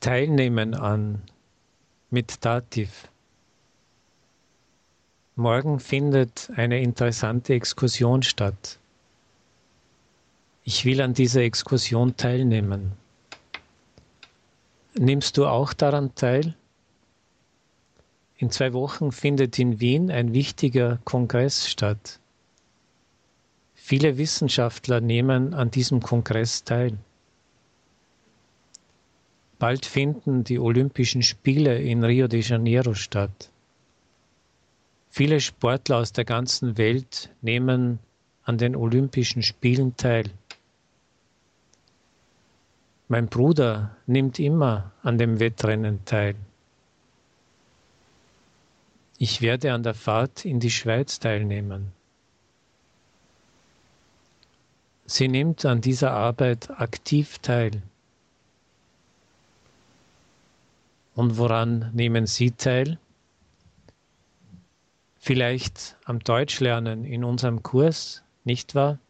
Teilnehmen an mit Dativ. Morgen findet eine interessante Exkursion statt. Ich will an dieser Exkursion teilnehmen. Nimmst du auch daran teil? In zwei Wochen findet in Wien ein wichtiger Kongress statt. Viele Wissenschaftler nehmen an diesem Kongress teil. Bald finden die Olympischen Spiele in Rio de Janeiro statt. Viele Sportler aus der ganzen Welt nehmen an den Olympischen Spielen teil. Mein Bruder nimmt immer an dem Wettrennen teil. Ich werde an der Fahrt in die Schweiz teilnehmen. Sie nimmt an dieser Arbeit aktiv teil. Und woran nehmen Sie teil? Vielleicht am Deutschlernen in unserem Kurs, nicht wahr?